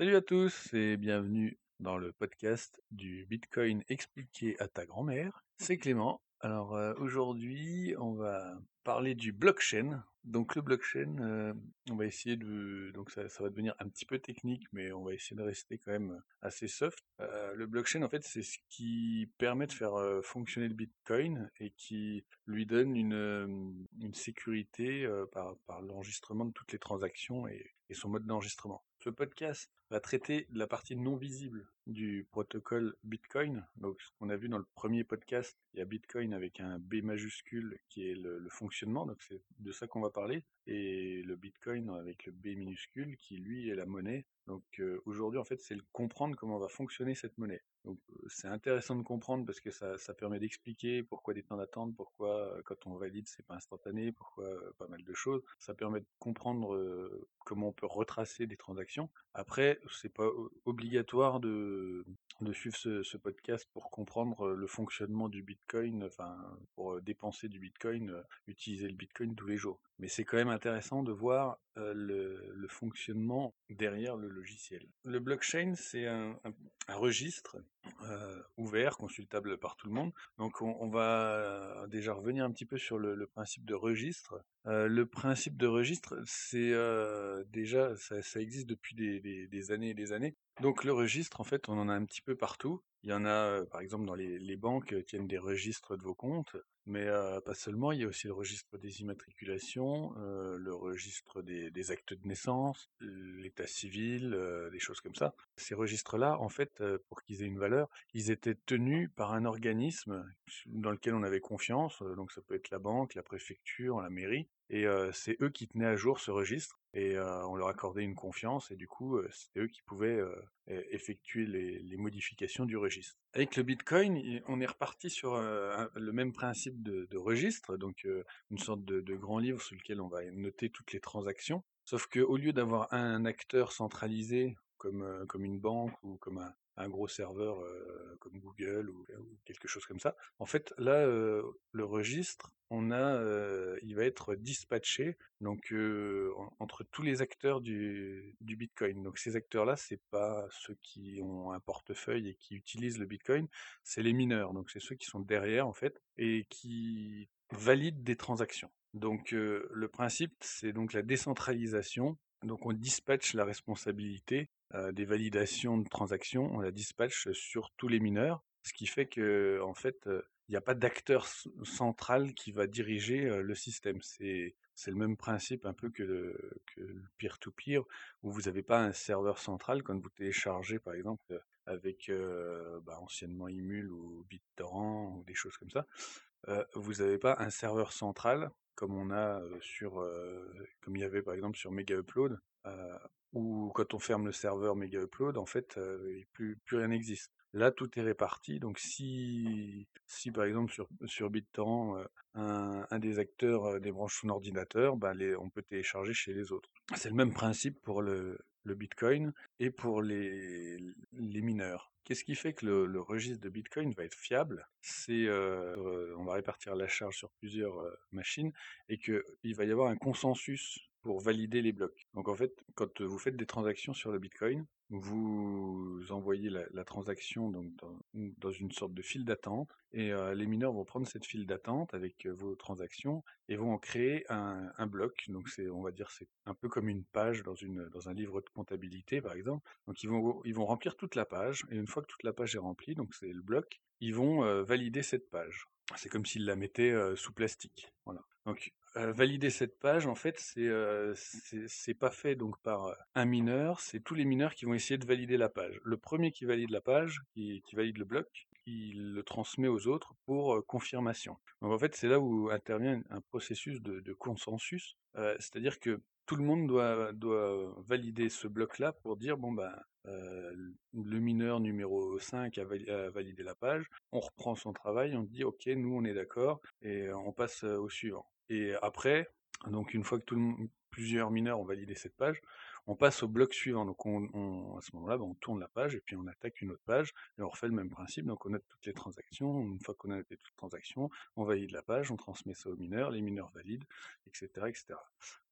Salut à tous et bienvenue dans le podcast du Bitcoin expliqué à ta grand-mère. C'est Clément. Alors euh, aujourd'hui, on va parler du blockchain. Donc le blockchain, euh, on va essayer de, donc ça, va devenir un petit peu technique, mais on va essayer de rester quand même assez soft. Euh, le blockchain, en fait, c'est ce qui permet de faire fonctionner le Bitcoin et qui lui donne une, sécurité par, par l'enregistrement de toutes les transactions et, et son mode d'enregistrement. Ce podcast va traiter la partie non visible du protocole Bitcoin. Donc, ce qu'on a vu dans le premier podcast, il y a Bitcoin avec un B majuscule qui est le fonctionnement. Donc, c'est de ça qu'on va parler. Et le Bitcoin avec le B minuscule qui, lui, est la monnaie. Donc, aujourd'hui, en fait, c'est le comprendre comment va fonctionner cette monnaie. C'est intéressant de comprendre parce que ça, permet d'expliquer pourquoi des temps d'attente, pourquoi quand on valide c'est pas instantané, pourquoi pas mal de choses. Ça permet de comprendre comment on peut retracer des transactions. Après, c'est pas obligatoire de, suivre ce, podcast pour comprendre le fonctionnement du Bitcoin, enfin, pour dépenser du Bitcoin, utiliser le Bitcoin tous les jours. Mais c'est quand même intéressant de voir le fonctionnement derrière le Le blockchain, c'est un registre euh, ouvert, consultable par tout le monde. Donc on, va euh, déjà revenir un petit peu sur le, principe de registre. Euh, le principe de registre, c'est déjà, ça, existe depuis des, années et des années. Donc le registre, en fait, on en a un petit peu partout. Il y en a, par exemple, dans les, les banques tiennent des registres de vos comptes, mais pas seulement. Il y a aussi le registre des immatriculations, le registre des, actes de naissance, l'état civil, des choses comme ça. Ces registres-là, en fait, pour qu'ils aient une valeur, ils étaient tenus par un organisme dans lequel on avait confiance. Donc ça peut être la banque, la préfecture, la mairie. Et c'est eux qui tenaient à jour ce registre. Et on leur accordait une confiance. Et du coup, euh, c'était eux qui pouvaient e- effectuer les, modifications du registre. Avec le Bitcoin, on est reparti sur le même principe de, registre. Donc une sorte de, grand livre sur lequel on va noter toutes les transactions. Sauf qu'au lieu d'avoir un acteur centralisé comme, comme une banque ou comme un, un gros serveur comme Google ou, quelque chose comme ça, en fait là le registre, on a, il va être dispatché donc en- entre tous les acteurs du, du Bitcoin. Donc ces acteurs-là, c'est pas ceux qui ont un portefeuille et qui utilisent le Bitcoin, c'est les mineurs. Donc c'est ceux qui sont derrière en fait et qui valident des transactions. Donc le principe, c'est donc la décentralisation. Donc on dispatche la responsabilité euh, des validations de transactions, on la dispatche sur tous les mineurs, ce qui fait que en fait euh, il n'y a pas d'acteur central qui va diriger euh, le système. C'est le même principe un peu que le, peer-to-peer, où vous n'avez pas un serveur central quand vous téléchargez par exemple avec bah, anciennement Emule ou BitTorrent ou des choses comme ça vous n'avez pas un serveur central comme on a sur, comme il y avait par exemple sur Mega Upload, euh, où quand on ferme le serveur Mega Upload, en fait, euh, plus, plus rien n'existe. Là, tout est réparti. Donc, si, si par exemple sur, sur BitTorrent, un, des acteurs débranche son ordinateur, ben les, on peut télécharger chez les autres. C'est le même principe pour le, Bitcoin et pour les, mineurs. Qu'est-ce qui fait que le, registre de Bitcoin va être fiable? C'est euh, on va répartir la charge sur plusieurs machines et qu'il va y avoir un consensus pour valider les blocs. Donc en fait, quand vous faites des transactions sur le Bitcoin, vous envoyez la, transaction donc dans, une sorte de file d'attente et euh, les mineurs vont prendre cette file d'attente avec euh, vos transactions et vont en créer un, bloc. Donc c'est, on va dire, c'est un peu comme une page dans une dans un livre de comptabilité par exemple. Donc ils vont ils vont remplir toute la page et une fois que toute la page est remplie, donc c'est le bloc, ils vont euh, valider cette page. C'est comme s'ils la mettaient sous plastique. Voilà. Donc euh, valider cette page, en fait, c'est euh, pas fait donc par euh, un mineur, c'est tous les mineurs qui vont essayer de valider la page. Le premier qui valide la page, qui, valide le bloc, il le transmet aux autres pour euh, confirmation. Donc en fait, c'est là où intervient un processus de, consensus, c'est-à-dire que tout le monde doit, doit valider ce bloc-là pour dire bon ben le mineur numéro 5 a, vali- a validé la page, on reprend son travail, on dit ok nous on est d'accord et on passe au suivant. Et après, donc une fois que tout le plusieurs mineurs ont validé cette page, on passe au bloc suivant. Donc on, à ce moment-là, ben, on tourne la page et puis on attaque une autre page et on refait le même principe. Donc on note toutes les transactions. Une fois qu'on a noté toutes les transactions, on valide la page, on transmet ça aux mineurs, les mineurs valident, etc. etc.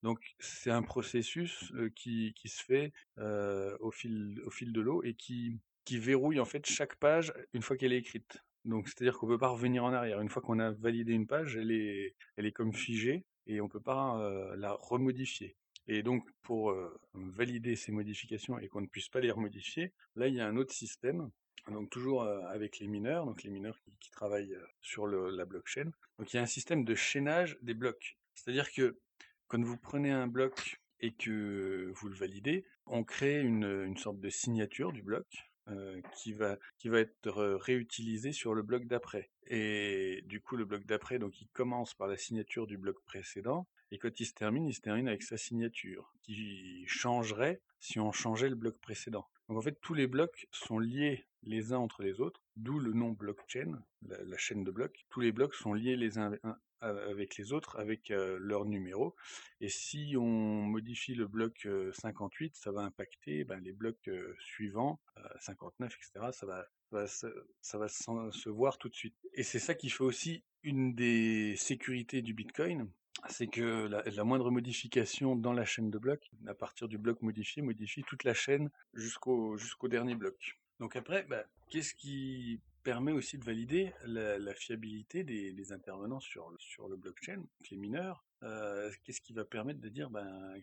Donc c'est un processus euh, qui, qui, se fait euh, au, fil, au fil de l'eau et qui, qui verrouille en fait chaque page une fois qu'elle est écrite. Donc c'est-à-dire qu'on peut pas revenir en arrière. Une fois qu'on a validé une page, elle est, elle est comme figée et on ne peut pas euh, la remodifier. Et donc, pour valider ces modifications et qu'on ne puisse pas les remodifier, là, il y a un autre système. Donc, toujours avec les mineurs, donc les mineurs qui, travaillent sur la blockchain. Donc, il y a un système de chaînage des blocs. C'est-à-dire que quand vous prenez un bloc et que vous le validez, on crée une, une sorte de signature du bloc euh, qui, va, qui va être réutilisé sur le bloc d'après. Et du coup, le bloc d'après, donc il commence par la signature du bloc précédent, et quand il se termine, il se termine avec sa signature, qui changerait si on changeait le bloc précédent. Donc en fait, tous les blocs sont liés les uns entre les autres, d'où le nom blockchain, la, la, chaîne de blocs. Tous les blocs sont liés les uns avec les autres, avec leur numéro. Et si on modifie le bloc 58, ça va impacter ben, les blocs suivants, 59, etc. Ça va, se voir tout de suite. Et c'est ça qui fait aussi une des sécurités du Bitcoin, c'est que la, moindre modification dans la chaîne de blocs, à partir du bloc modifié, modifie toute la chaîne jusqu'au jusqu'au dernier bloc. Donc après, ben, qu'est-ce qui permet aussi de valider la, fiabilité des, intervenants sur, sur le blockchain, les mineurs. Euh, qu'est-ce qui va permettre de dire ben,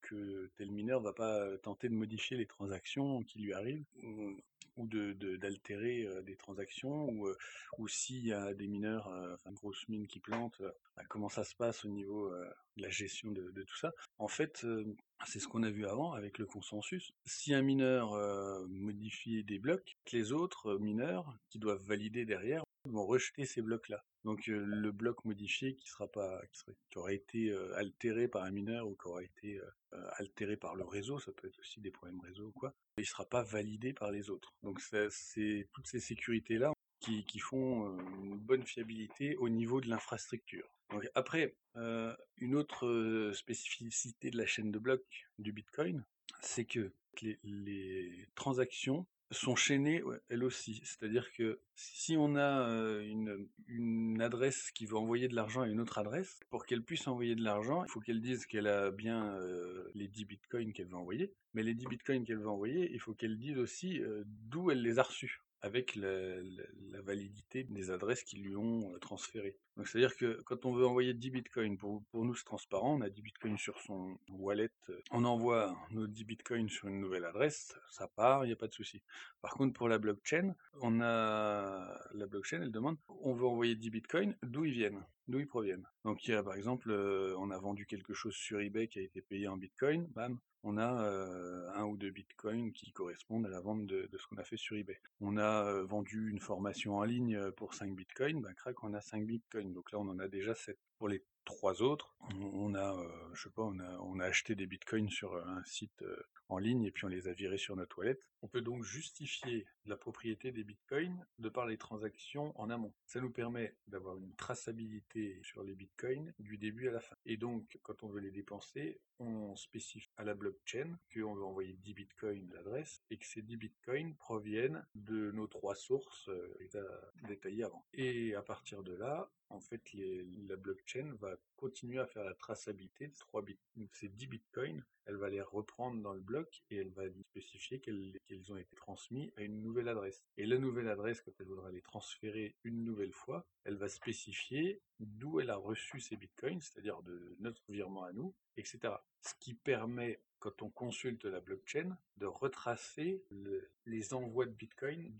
que, tel mineur va pas tenter de modifier les transactions qui lui arrivent ou de d'altérer euh, des transactions ou, euh, ou s'il y a des mineurs, enfin, une grosse mine qui plante, ben, comment ça se passe au niveau de la gestion de tout ça? En fait, c'est ce qu'on a vu avant avec le consensus. Si un mineur modifie des blocs, les autres mineurs qui doivent valider derrière vont rejeter ces blocs-là. Donc le bloc modifié qui sera pas, qui, qui aura été altéré par un mineur ou qui aura été altéré par le réseau, ça peut être aussi des problèmes réseau ou quoi, il sera pas validé par les autres. Donc c'est toutes ces sécurités-là qui, qui, font une bonne fiabilité au niveau de l'infrastructure. Après, une autre spécificité de la chaîne de blocs du Bitcoin, c'est que les, transactions sont chaînées elles aussi. C'est-à-dire que si on a une, une, adresse qui veut envoyer de l'argent à une autre adresse, pour qu'elle puisse envoyer de l'argent, il faut qu'elle dise qu'elle a bien les 10 bitcoins qu'elle veut envoyer. Mais les 10 bitcoins qu'elle veut envoyer, il faut qu'elle dise aussi d'où elle les a reçus avec la, validité des adresses qui lui ont transférées. Donc c'est-à-dire que quand on veut envoyer 10 bitcoins, pour, pour nous c'est transparent, on a 10 bitcoins sur son wallet, on envoie nos 10 bitcoins sur une nouvelle adresse, ça part, il n'y a pas de souci. Par contre pour la blockchain, on a la blockchain, elle demande, on veut envoyer 10 bitcoins, d'où ils viennent, d'où ils proviennent. Donc il y a par exemple, on a vendu quelque chose sur eBay qui a été payé en bitcoin, bam, on a un ou deux bitcoins qui correspondent à la vente de, ce qu'on a fait sur eBay. On a vendu une formation en ligne pour 5 bitcoins, ben crac, on a 5 bitcoins. Donc là, on en a déjà 7. Pour les trois autres, on a, je sais pas, on a, acheté des bitcoins sur un site en ligne et puis on les a virés sur notre toilette. On peut donc justifier la propriété des bitcoins de par les transactions en amont. Ça nous permet d'avoir une traçabilité sur les bitcoins du début à la fin. Et donc, quand on veut les dépenser, on spécifie à la blockchain qu'on veut envoyer 10 bitcoins à l'adresse et que ces 10 bitcoins proviennent de nos trois sources euh, détaillées avant. Et à partir de là, en fait, la blockchain va continuer à faire la traçabilité de ces 10 bitcoins. Elle va les reprendre dans le bloc et elle va spécifier qu'ils ont été transmis à une nouvelle adresse. Et la nouvelle adresse, quand elle voudra les transférer une nouvelle fois, elle va spécifier d'où elle a reçu ces bitcoins, c'est-à-dire de notre virement à nous, etc. Ce qui permet quand on consulte la blockchain, de retracer les envois de Bitcoin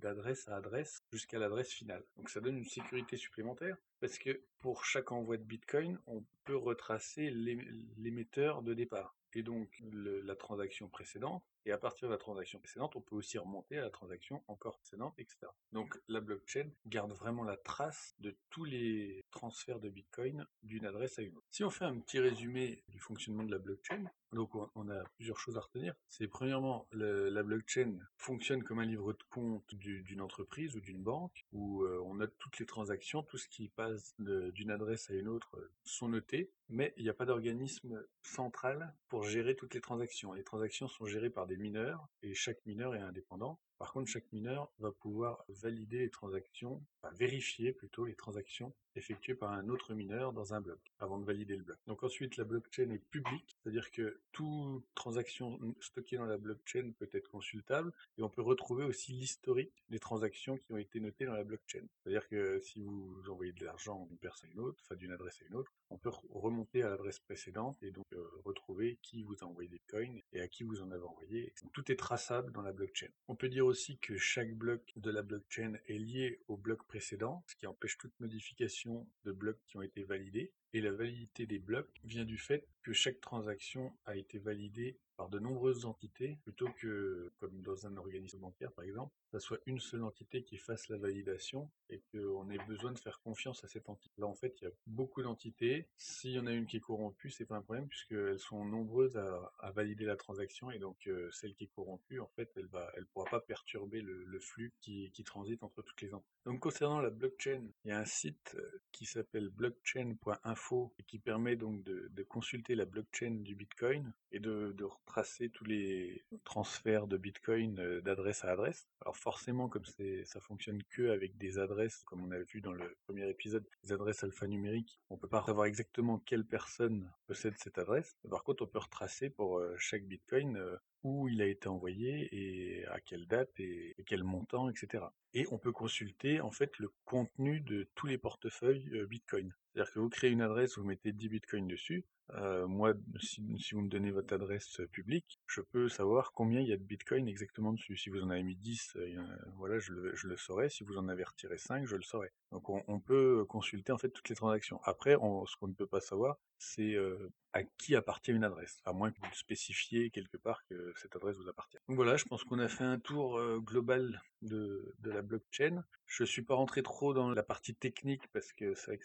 d'adresse à adresse jusqu'à l'adresse finale. Donc ça donne une sécurité supplémentaire parce que pour chaque envoi de Bitcoin, on peut retracer l'émetteur de départ. Et donc la transaction précédente Et à partir de la transaction précédente, on peut aussi remonter à la transaction encore précédente, etc. Donc la blockchain garde vraiment la trace de tous les transferts de Bitcoin d'une adresse à une autre. Si on fait un petit résumé du fonctionnement de la blockchain, donc on a plusieurs choses à retenir. C'est premièrement, la blockchain fonctionne comme un livre de compte d'une entreprise ou d'une banque où euh, on note toutes les transactions, tout ce qui passe d'une adresse à une autre euh, sont notés, mais il n'y a pas d'organisme central pour gérer toutes les transactions. Les transactions sont gérées par des mineurs et chaque mineur est indépendant. Par contre, chaque mineur va pouvoir valider les transactions, enfin vérifier plutôt les transactions effectuées par un autre mineur dans un bloc, avant de valider le bloc. Donc ensuite, la blockchain est publique, c'est-à-dire que toute transaction stockée dans la blockchain peut être consultable, et on peut retrouver aussi l'historique des transactions qui ont été notées dans la blockchain. C'est-à-dire que si vous envoyez de l'argent d'une personne à une autre, enfin d'une adresse à une autre, on peut remonter à l'adresse précédente et donc euh, retrouver qui vous a envoyé des coins et à qui vous en avez envoyé. Tout est traçable dans la blockchain. On peut dire aussi que chaque bloc de la blockchain est lié au bloc précédent, ce qui empêche toute modification de blocs qui ont été validés. Et la validité des blocs vient du fait que chaque transaction a été validée par de nombreuses entités, plutôt que, comme dans un organisme bancaire par exemple, ça soit une seule entité qui fasse la validation et qu'on ait besoin de faire confiance à cette entité. Là en fait, il y a beaucoup d'entités. S'il y en a une qui est corrompue, c'est pas un problème puisqu'elles sont nombreuses à, valider la transaction et donc euh, celle qui est corrompue, en fait, elle va, pourra pas perturber le, flux qui, transite entre toutes les entités. Donc concernant la blockchain, il y a un site euh, qui s'appelle blockchain.info et qui permet donc de, consulter la blockchain du Bitcoin et de, de tracer tous les transferts de Bitcoin euh, d'adresse à adresse. Alors forcément, comme ça fonctionne que avec des adresses, comme on a vu dans le premier épisode, des adresses alphanumériques, on peut pas savoir exactement quelle personne possède cette adresse. Par contre, on peut retracer pour euh, chaque Bitcoin euh, où il a été envoyé et à quelle date et, quel montant, etc. Et on peut consulter en fait le contenu de tous les portefeuilles Bitcoin. C'est-à-dire que vous créez une adresse, vous mettez 10 bitcoins dessus. Euh, moi, si, vous me donnez votre adresse publique, je peux savoir combien il y a de bitcoins exactement dessus. Si vous en avez mis 10, euh, voilà, je le, je le, saurai. Si vous en avez retiré 5, je le saurai. Donc on, peut consulter en fait toutes les transactions. Après, ce qu'on ne peut pas savoir, c'est euh, à qui appartient une adresse, à moins que vous spécifiez quelque part que cette adresse vous appartient. Donc voilà, je pense qu'on a fait un tour global de, la blockchain. Je suis pas rentré trop dans la partie technique parce que c'est vrai que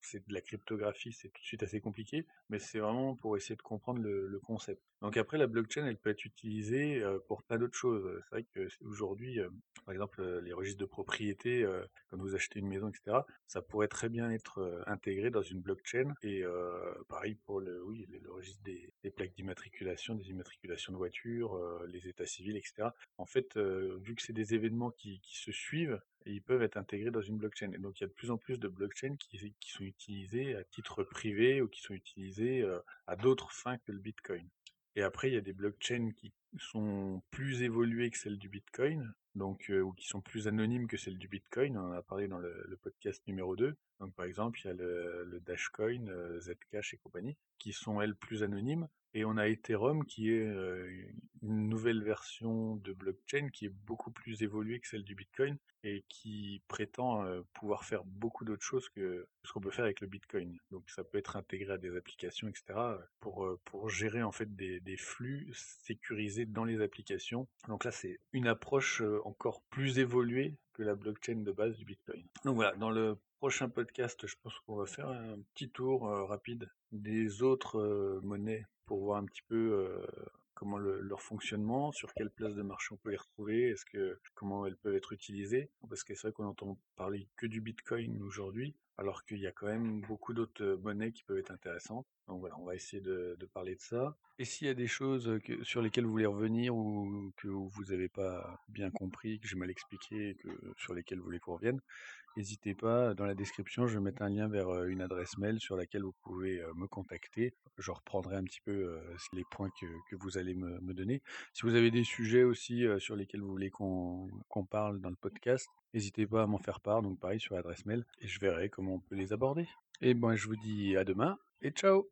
c'est de la cryptographie, c'est tout de suite assez compliqué, mais c'est vraiment pour essayer de comprendre le, concept. Donc après, la blockchain, elle peut être utilisée euh, pour plein d'autres choses. C'est vrai que aujourd'hui, euh, par exemple, euh, les registres de propriété, quand vous achetez une maison, etc., ça pourrait très bien être intégré dans une blockchain. Et pareil pour le, oui, le, registre des, plaques d'immatriculation, des immatriculations de voitures, les états civils, etc. En fait, vu que c'est des événements qui se suivent, ils peuvent être intégrés dans une blockchain. Et donc il y a de plus en plus de blockchains qui, sont utilisées à titre privé ou qui sont utilisées euh, à d'autres fins que le Bitcoin. Et après, il y a des blockchains qui sont plus évoluées que celles du Bitcoin, donc euh, ou qui sont plus anonymes que celles du Bitcoin. On en a parlé dans le, podcast numéro 2. Donc par exemple, il y a le, Dashcoin, euh, Zcash et compagnie, qui sont elles plus anonymes. Et on a Ethereum qui est une nouvelle version de blockchain qui est beaucoup plus évoluée que celle du Bitcoin et qui prétend pouvoir faire beaucoup d'autres choses que ce qu'on peut faire avec le Bitcoin. Donc ça peut être intégré à des applications, etc. pour, pour gérer en fait des flux sécurisés dans les applications. Donc là c'est une approche encore plus évoluée que la blockchain de base du Bitcoin. Donc voilà, dans le prochain podcast, je pense qu'on va faire un petit tour rapide des autres monnaies pour voir un petit peu euh, comment leur fonctionnement, sur quelle place de marché on peut les retrouver, est-ce que comment elles peuvent être utilisées. Parce que c'est vrai qu'on entend parler que du Bitcoin aujourd'hui, alors qu'il y a quand même beaucoup d'autres monnaies qui peuvent être intéressantes. Donc voilà, on va essayer de, parler de ça. Et s'il y a des choses sur lesquelles vous voulez revenir ou que vous n'avez pas bien compris, que j'ai mal expliqué, que, sur lesquelles vous voulez qu'on revienne, N'hésitez pas, dans la description, je vais mettre un lien vers une adresse mail sur laquelle vous pouvez me contacter. Je reprendrai un petit peu les points que, vous allez me, donner. Si vous avez des sujets aussi sur lesquels vous voulez qu'on parle dans le podcast, n'hésitez pas à m'en faire part, donc pareil sur l'adresse mail, et je verrai comment on peut les aborder. Et bon, je vous dis à demain, et ciao